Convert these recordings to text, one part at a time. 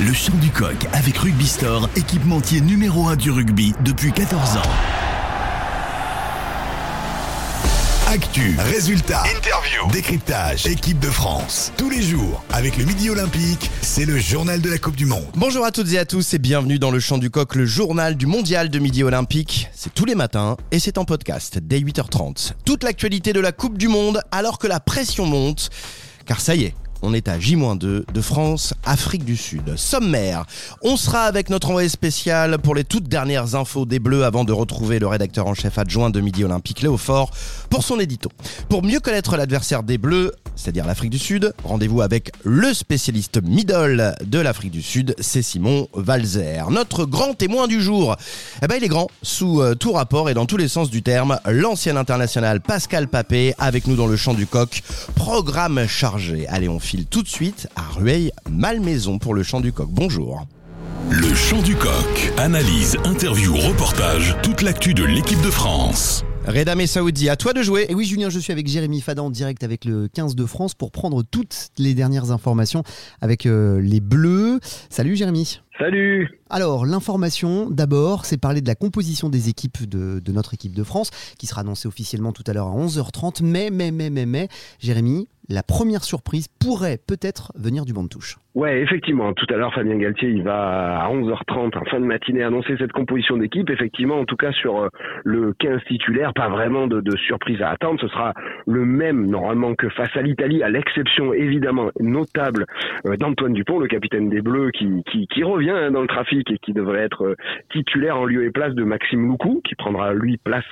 Le chant du coq avec Rugby Store, équipementier numéro 1 du rugby depuis 14 ans. Actu, résultats, interview, décryptage, équipe de France. Tous les jours, avec le Midi Olympique, c'est le journal de la Coupe du Monde. Bonjour à toutes et à tous et bienvenue dans le Chant du Coq, le journal du mondial de Midi Olympique. C'est tous les matins et c'est en podcast dès 8h30. Toute l'actualité de la Coupe du Monde alors que la pression monte. Car ça y est, on est à J-2 de France, Afrique du Sud. Sommaire. On sera avec notre envoyé spécial pour les toutes dernières infos des Bleus avant de retrouver le rédacteur en chef adjoint de Midi Olympique, Léo Fort, pour son édito. Pour mieux connaître l'adversaire des Bleus, c'est-à-dire l'Afrique du Sud, rendez-vous avec le spécialiste middle de l'Afrique du Sud, c'est Simon Valzer. Notre grand témoin du jour, eh ben il est grand, sous euh, tout rapport et dans tous les sens du terme, l'ancien international Pascal Papé avec nous dans le champ du coq. Programme chargé. Allez, on file tout de suite à Rueil-Malmaison pour le champ du coq. Bonjour. Le chant du coq. Analyse, interview, reportage, toute l'actu de l'équipe de France. Reda Saoudi, à toi de jouer. Et oui, Julien, je suis avec Jérémy Fadan en direct avec le 15 de France pour prendre toutes les dernières informations avec euh, les Bleus. Salut Jérémy. Salut Alors, l'information, d'abord, c'est parler de la composition des équipes de, de, notre équipe de France, qui sera annoncée officiellement tout à l'heure à 11h30. Mais, mais, mais, mais, mais, Jérémy, la première surprise pourrait peut-être venir du banc de touche. Ouais, effectivement. Tout à l'heure, Fabien Galtier, il va à 11h30, en fin de matinée, annoncer cette composition d'équipe. Effectivement, en tout cas, sur euh, le 15 titulaire, pas vraiment de, de, surprise à attendre. Ce sera le même, normalement, que face à l'Italie, à l'exception, évidemment, notable euh, d'Antoine Dupont, le capitaine des Bleus, qui, qui, qui revient hein, dans le trafic et qui devrait être euh, titulaire en lieu et place de Maxime Loukou, qui prendra, lui, place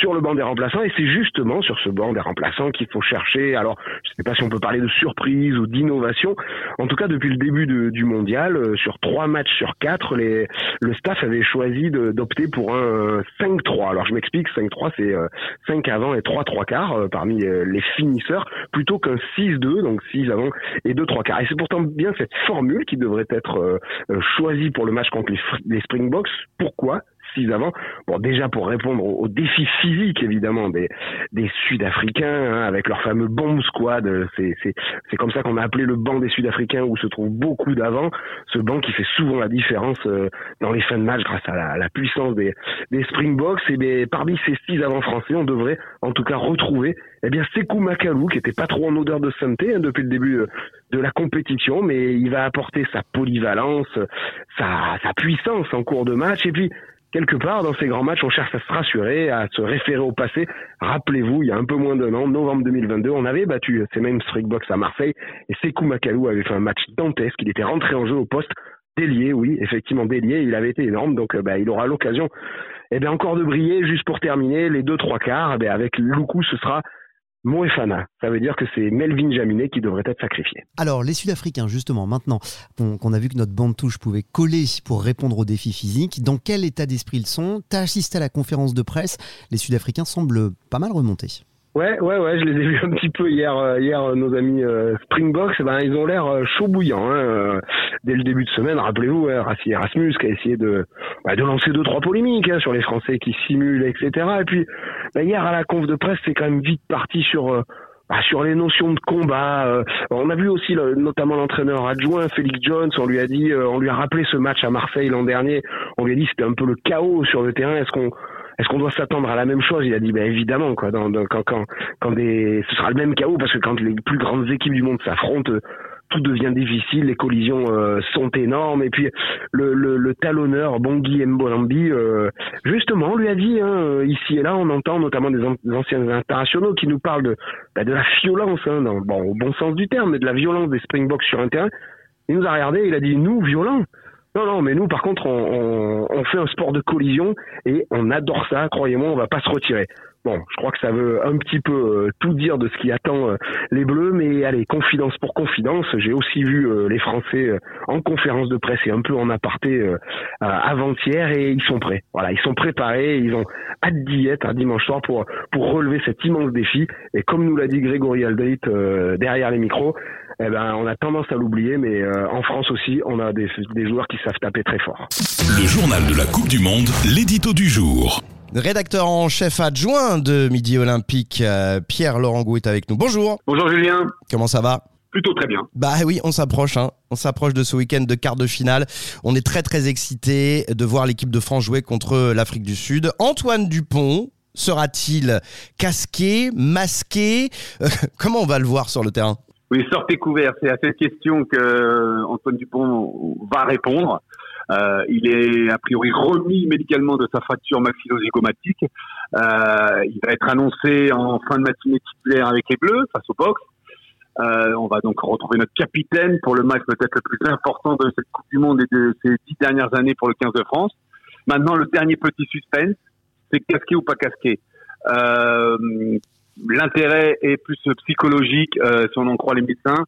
sur le banc des remplaçants. Et c'est justement sur ce banc des remplaçants qu'il faut chercher. Alors, je ne sais pas si on peut parler de surprise ou d'innovation. En tout cas, depuis le début du mondial, euh, sur trois matchs sur quatre, les, le staff avait choisi d'opter pour un 5-3. Alors je m'explique, 5-3 c'est 5 euh, avant et 3 3 quarts euh, parmi les finisseurs, plutôt qu'un 6-2, donc 6 avant et 2 3 quarts. Et c'est pourtant bien cette formule qui devrait être choisie pour le match contre les, les Springboks. Pourquoi? Avant. Bon, déjà pour répondre aux, défis physiques évidemment des, des Sud-Africains hein, avec leur fameux bomb squad. Euh, c'est c'est comme ça qu'on a appelé le banc des Sud-Africains où se trouve beaucoup d'avant. Ce banc qui fait souvent la différence euh, dans les fins de match grâce à la, la puissance des, des Springboks. Et bien, parmi ces six avant français, on devrait en tout cas retrouver eh bien Sekou Makalou qui était pas trop en odeur de santé hein, depuis le début euh, de la compétition, mais il va apporter sa polyvalence, sa, sa puissance en cours de match et puis quelque part, dans ces grands matchs, on cherche à se rassurer, à se référer au passé. Rappelez-vous, il y a un peu moins d'un an, novembre 2022, on avait battu ces mêmes Strikebox à Marseille et Sekou Makalou avait fait un match dantesque. Il était rentré en jeu au poste délié, oui, effectivement délié. Il avait été énorme, donc euh, bah, il aura l'occasion, eh bien, encore de briller. Juste pour terminer, les deux trois quarts, eh avec Loukou, ce sera Moefana. Ça veut dire que c'est Melvin Jaminet qui devrait être sacrifié. Alors, les Sud-Africains, justement, maintenant qu'on a vu que notre bande touche pouvait coller pour répondre aux défis physiques, dans quel état d'esprit ils sont? Tu as assisté à la conférence de presse. Les Sud-Africains semblent pas mal remontés. Ouais, ouais, ouais, je les ai vus un petit peu hier. Euh, hier, euh, nos amis euh, Springboks, eh ben, ils ont l'air chaud bouillant. Hein, dès le début de semaine, rappelez-vous, hein, Erasmus qui a essayé de, bah, de lancer deux trois polémiques hein, sur les Français qui simulent, etc. Et puis, bah, hier à la conf de presse, c'est quand même vite parti sur bah, sur les notions de combat. on a vu aussi notamment l'entraîneur adjoint Félix Jones. On lui a dit, on lui a rappelé ce match à Marseille l'an dernier. On lui a dit c'était un peu le chaos sur le terrain. Est-ce qu'on est-ce qu'on doit s'attendre à la même chose? Il a dit, ben évidemment, quoi. Dans, quand, quand, quand des, ce sera le même chaos parce que quand les plus grandes équipes du monde s'affrontent, tout devient difficile, les collisions euh, sont énormes. Et puis le, le, le talonneur Bongi Mbolambi, euh, justement, lui a dit, hein, ici et là, on entend notamment des, anciens internationaux qui nous parlent de, bah, de la violence, hein, dans, bon, au bon sens du terme, mais de la violence des Springboks sur un terrain. Il nous a regardé, il a dit, nous, violents non, non, mais nous, par contre, on, fait un sport de collision et on adore ça. Croyez-moi, on va pas se retirer. Bon, je crois que ça veut un petit peu euh, tout dire de ce qui attend euh, les Bleus, mais allez, confidence pour confidence, j'ai aussi vu euh, les Français en conférence de presse et un peu en aparté avant-hier et ils sont prêts. Voilà, ils sont préparés, ils ont hâte d'y être un dimanche soir pour pour relever cet immense défi. Et comme nous l'a dit Grégory Aldrit derrière les micros, eh ben, on a tendance à l'oublier, mais euh, en France aussi, on a des, des joueurs qui savent taper très fort. Le journal de la Coupe du Monde, l'édito du jour. Rédacteur en chef adjoint de Midi Olympique, euh, Pierre-Laurent Gou est avec nous. Bonjour. Bonjour Julien. Comment ça va? Plutôt très bien. Bah oui, on s'approche, hein. on s'approche de ce week-end de quart de finale. On est très très excité de voir l'équipe de France jouer contre l'Afrique du Sud. Antoine Dupont sera-t-il casqué, masqué? Euh, Comment on va le voir sur le terrain? Oui, sortez couvert. C'est à cette question que euh, Antoine Dupont va répondre. Euh, il est a priori remis médicalement de sa fracture maxillo-zygomatique. Euh, il va être annoncé en fin de matinée titulaire avec les Bleus face au box. Euh, on va donc retrouver notre capitaine pour le match peut-être le plus important de cette Coupe du Monde et de ces dix dernières années pour le 15 de France. Maintenant, le dernier petit suspense, c'est casqué ou pas casqué. Euh, L'intérêt est plus psychologique, si on en croit les médecins,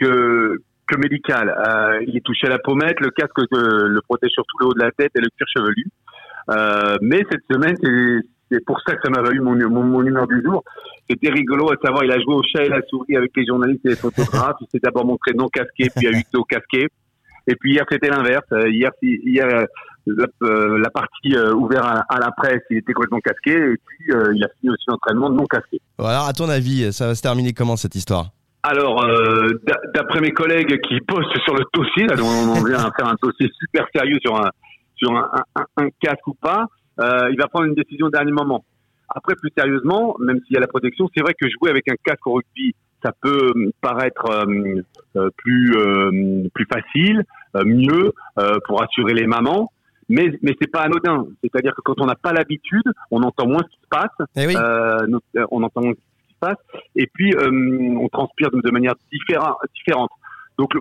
que, que médical. Euh, il est touché à la pommette, le casque euh, le protège sur tout le haut de la tête et le cuir chevelu. Euh, mais cette semaine, c'est pour ça que ça m'a valu mon, mon, humeur du jour. C'était rigolo à savoir, il a joué au chat et la souris avec les journalistes et les photographes. Il s'est d'abord montré non casqué, puis à huis casqué. Et puis hier, c'était l'inverse. Hier, la, partie ouverte à, à, la presse, il était complètement casqué. Et puis, il a fini aussi l'entraînement non casqué. Alors, à ton avis, ça va se terminer comment cette histoire? Alors, euh, d'après mes collègues qui postent sur le dossier, là, on vient faire un dossier super sérieux sur un sur un, un, un casque ou pas, euh, il va prendre une décision au dernier moment. Après, plus sérieusement, même s'il y a la protection, c'est vrai que jouer avec un casque au rugby, ça peut paraître euh, euh, plus euh, plus facile, euh, mieux pour assurer les mamans. Mais, mais c'est pas anodin. C'est-à-dire que quand on n'a pas l'habitude, on entend moins ce qui se passe. Eh oui. on entend moins passe, et puis euh, on transpire de, de manière différente. différente. Donc le,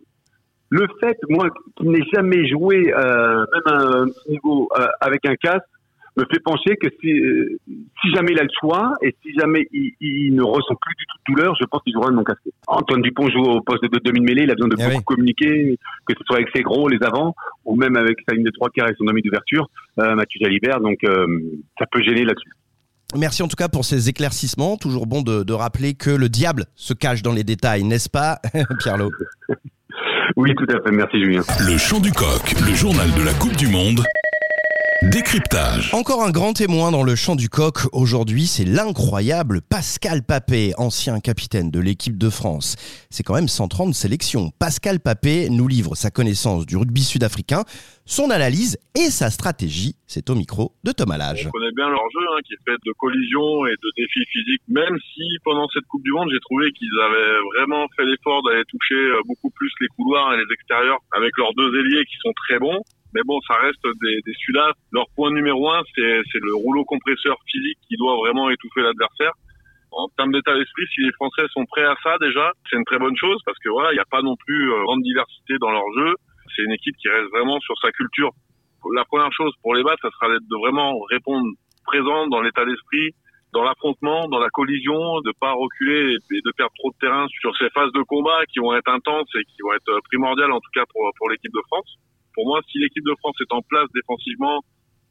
le fait, moi, qui n'ai jamais joué euh, même à un petit niveau euh, avec un casque, me fait pencher que si, euh, si jamais il a le choix et si jamais il, il ne ressent plus du tout de douleur, je pense qu'il jouera de non casqué. Antoine Dupont joue au poste de demi-mêlée, il a besoin de Ah beaucoup oui. communiquer, que ce soit avec ses gros, les avants, ou même avec sa ligne de trois quarts et son ami d'ouverture, Mathieu Jalibert, donc ça peut gêner là-dessus. Merci en tout cas pour ces éclaircissements. Toujours bon de, de rappeler que le diable se cache dans les détails, n'est-ce pas, Pierlot Oui, tout à fait, merci Julien. Le chant du coq, le journal de la Coupe du Monde. Décryptage. Encore un grand témoin dans le champ du coq aujourd'hui, c'est l'incroyable Pascal Papé, ancien capitaine de l'équipe de France. C'est quand même 130 sélections. Pascal Papé nous livre sa connaissance du rugby sud-africain, son analyse et sa stratégie. C'est au micro de Thomas Lage. On connaît bien leur jeu, hein, qui est fait de collisions et de défis physiques. Même si pendant cette Coupe du Monde, j'ai trouvé qu'ils avaient vraiment fait l'effort d'aller toucher euh, beaucoup plus les couloirs et les extérieurs avec leurs deux ailiers qui sont très bons. Mais bon, ça reste des, des Sudaf. Leur point numéro un, c'est le rouleau compresseur physique qui doit vraiment étouffer l'adversaire. En termes d'état d'esprit, si les Français sont prêts à ça déjà, c'est une très bonne chose parce que voilà, il n'y a pas non plus euh, grande diversité dans leur jeu. C'est une équipe qui reste vraiment sur sa culture. La première chose pour les battre, ça sera de vraiment répondre présent dans l'état d'esprit, dans l'affrontement, dans la collision, de pas reculer et de perdre trop de terrain sur ces phases de combat qui vont être intenses et qui vont être primordiales en tout cas pour, pour l'équipe de France. Pour moi, si l'équipe de France est en place défensivement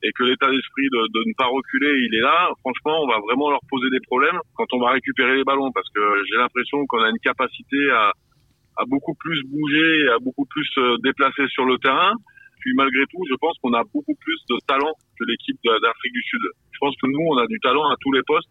et que l'état d'esprit de, ne pas reculer, il est là, franchement, on va vraiment leur poser des problèmes quand on va récupérer les ballons parce que j'ai l'impression qu'on a une capacité à, à beaucoup plus bouger à beaucoup plus se déplacer sur le terrain. Puis malgré tout, je pense qu'on a beaucoup plus de talent que l'équipe d'Afrique du Sud. Je pense que nous, on a du talent à tous les postes,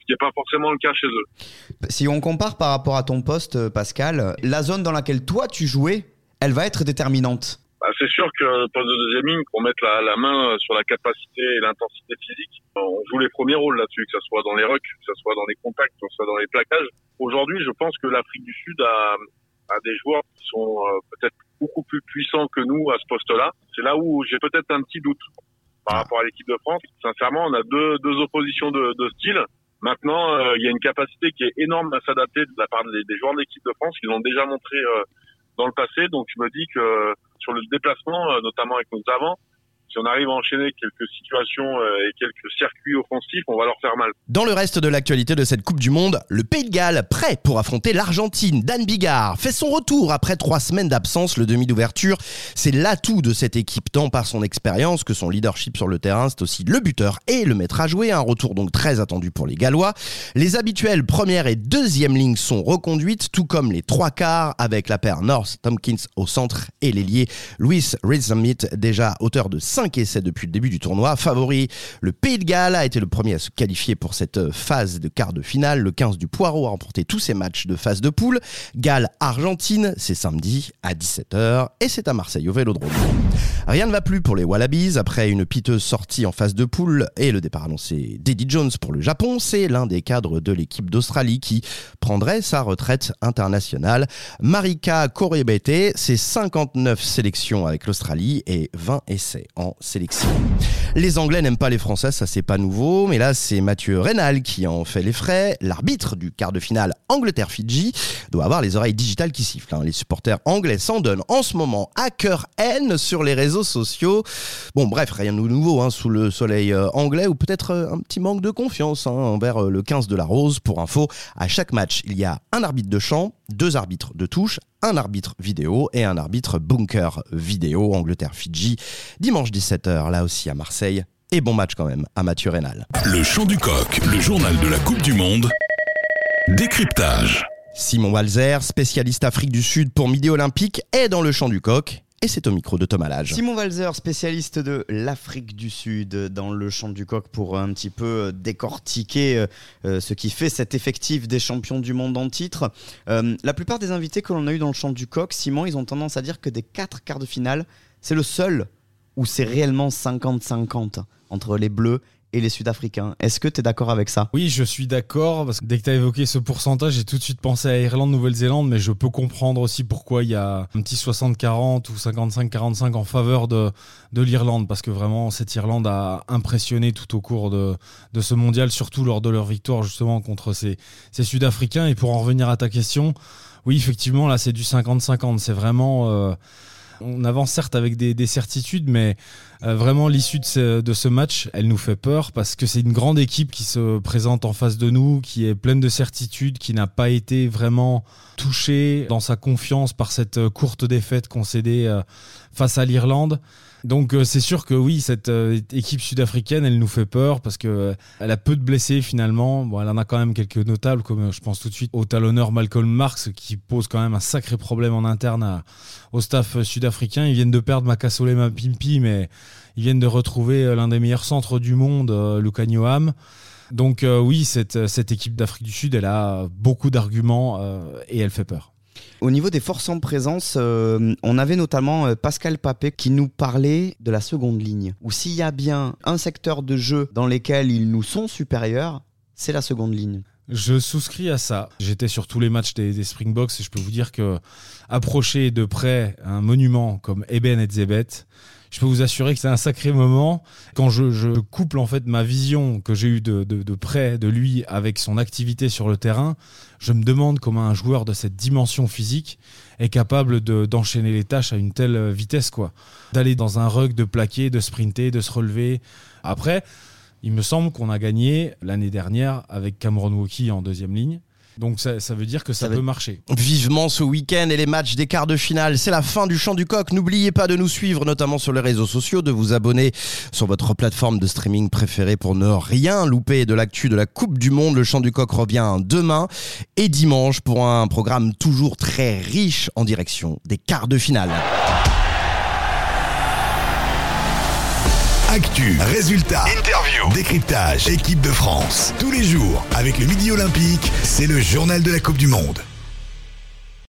ce qui n'est pas forcément le cas chez eux. Si on compare par rapport à ton poste, euh, Pascal, la zone dans laquelle toi tu jouais, elle va être déterminante. Bah, c'est sûr que poste de deuxième ligne, pour mettre la, la main sur la capacité et l'intensité physique, on joue les premiers rôles là-dessus, que ce soit dans les rucks, que ce soit dans les contacts, que ce soit dans les plaquages. Aujourd'hui, je pense que l'Afrique du Sud a, a des joueurs qui sont euh, peut-être beaucoup plus puissants que nous à ce poste-là. C'est là où j'ai peut-être un petit doute par rapport à l'équipe de France. Sincèrement, on a deux, deux oppositions de, de style. Maintenant, euh, il y a une capacité qui est énorme à s'adapter de la part des, des joueurs de l'équipe de France qui l'ont déjà montré euh, dans le passé. Donc, je me dis que euh, sur le déplacement, euh, notamment avec nos avants, si on arrive à enchaîner quelques situations euh, et quelques circuits offensifs, on va leur faire mal. Dans le reste de l'actualité de cette Coupe du Monde, le Pays de Galles, prêt pour affronter l'Argentine, Dan Bigard, fait son retour après trois semaines d'absence. Le demi d'ouverture, c'est l'atout de cette équipe, tant par son expérience que son leadership sur le terrain. C'est aussi le buteur et le maître à jouer. Un retour donc très attendu pour les Gallois. Les habituelles première et deuxième lignes sont reconduites, tout comme les trois quarts avec la paire North Tompkins au centre et l'ailier Louis Rizamit, déjà auteur de 5 essais depuis le début du tournoi. Favori, le Pays de Galles a été le premier à se qualifier pour cette phase de quart de finale. Le 15 du Poireau a remporté tous ses matchs de phase de poule. Galles-Argentine, c'est samedi à 17h et c'est à Marseille au Vélodrome. Rien ne va plus pour les Wallabies après une piteuse sortie en phase de poule et le départ annoncé d'Eddie Jones pour le Japon. C'est l'un des cadres de l'équipe d'Australie qui prendrait sa retraite internationale. Marika Korebete, c'est 59 sélections avec l'Australie et 20 essais sélection. Les Anglais n'aiment pas les Français, ça c'est pas nouveau, mais là c'est Mathieu Reynal qui en fait les frais. L'arbitre du quart de finale Angleterre-Fidji doit avoir les oreilles digitales qui sifflent. Hein. Les supporters anglais s'en donnent en ce moment à cœur haine sur les réseaux sociaux. Bon bref, rien de nouveau hein, sous le soleil euh, anglais ou peut-être euh, un petit manque de confiance hein, envers euh, le 15 de la Rose. Pour info, à chaque match, il y a un arbitre de champ, deux arbitres de touche, un arbitre vidéo et un arbitre bunker vidéo Angleterre-Fidji. Dimanche 17h, là aussi à Marseille. Et bon match quand même à Mathieu Rénal. Le chant du coq, le journal de la Coupe du Monde. Décryptage. Simon Walzer, spécialiste Afrique du Sud pour Midi Olympique, est dans le chant du coq et c'est au micro de Thomas Lage. Simon Walzer, spécialiste de l'Afrique du Sud, dans le champ du coq pour un petit peu décortiquer euh, euh, ce qui fait cet effectif des champions du monde en titre. Euh, la plupart des invités que l'on a eu dans le champ du coq, Simon, ils ont tendance à dire que des quatre quarts de finale, c'est le seul où c'est réellement 50-50 entre les Bleus et les Sud-Africains. Est-ce que tu es d'accord avec ça? Oui, je suis d'accord, parce que dès que tu as évoqué ce pourcentage, j'ai tout de suite pensé à Irlande, Nouvelle-Zélande, mais je peux comprendre aussi pourquoi il y a un petit 60-40 ou 55-45 en faveur de, de l'Irlande, parce que vraiment, cette Irlande a impressionné tout au cours de, de ce mondial, surtout lors de leur victoire justement contre ces, ces Sud-Africains. Et pour en revenir à ta question, oui, effectivement, là, c'est du 50-50. C'est vraiment... Euh, on avance certes avec des, certitudes, mais euh, vraiment l'issue de ce, match, elle nous fait peur parce que c'est une grande équipe qui se présente en face de nous, qui est pleine de certitudes, qui n'a pas été vraiment touchée dans sa confiance par cette courte défaite concédée euh, face à l'Irlande. Donc euh, c'est sûr que oui, cette euh, équipe sud-africaine, elle nous fait peur parce que euh, elle a peu de blessés finalement. Bon, elle en a quand même quelques notables, comme je pense tout de suite au talonneur Malcolm Marx, qui pose quand même un sacré problème en interne au staff sud-africain. Ils viennent de perdre Makasole Mapimpi, mais ils viennent de retrouver l'un des meilleurs centres du monde, Luka Nyoham. Donc oui, cette, cette équipe d'Afrique du Sud, elle a beaucoup d'arguments et elle fait peur. Au niveau des forces en présence, euh, on avait notamment euh, Pascal Papé qui nous parlait de la seconde ligne. Ou s'il y a bien un secteur de jeu dans lequel ils nous sont supérieurs, c'est la seconde ligne. Je souscris à ça. J'étais sur tous les matchs des, Springboks et je peux vous dire que approcher de près un monument comme Eben et Zebet, je peux vous assurer que c'est un sacré moment. Quand je, couple en fait ma vision que j'ai eue de, près de lui avec son activité sur le terrain, je me demande comment un joueur de cette dimension physique est capable d'enchaîner les tâches à une telle vitesse, quoi. D'aller dans un rug, de plaquer, de sprinter, de se relever. Après, il me semble qu'on a gagné l'année dernière avec Cameron Wauki en deuxième ligne. Donc ça, veut dire que ça, peut marcher. Vivement ce week-end et les matchs des quarts de finale. C'est la fin du champ du coq. N'oubliez pas de nous suivre, notamment sur les réseaux sociaux, de vous abonner sur votre plateforme de streaming préférée pour ne rien louper de l'actu de la Coupe du Monde. Le champ du coq revient demain et dimanche pour un programme toujours très riche en direction des quarts de finale. Actu, résultats, interview, décryptage, équipe de France. Tous les jours, avec le Midi Olympique, c'est le journal de la Coupe du Monde.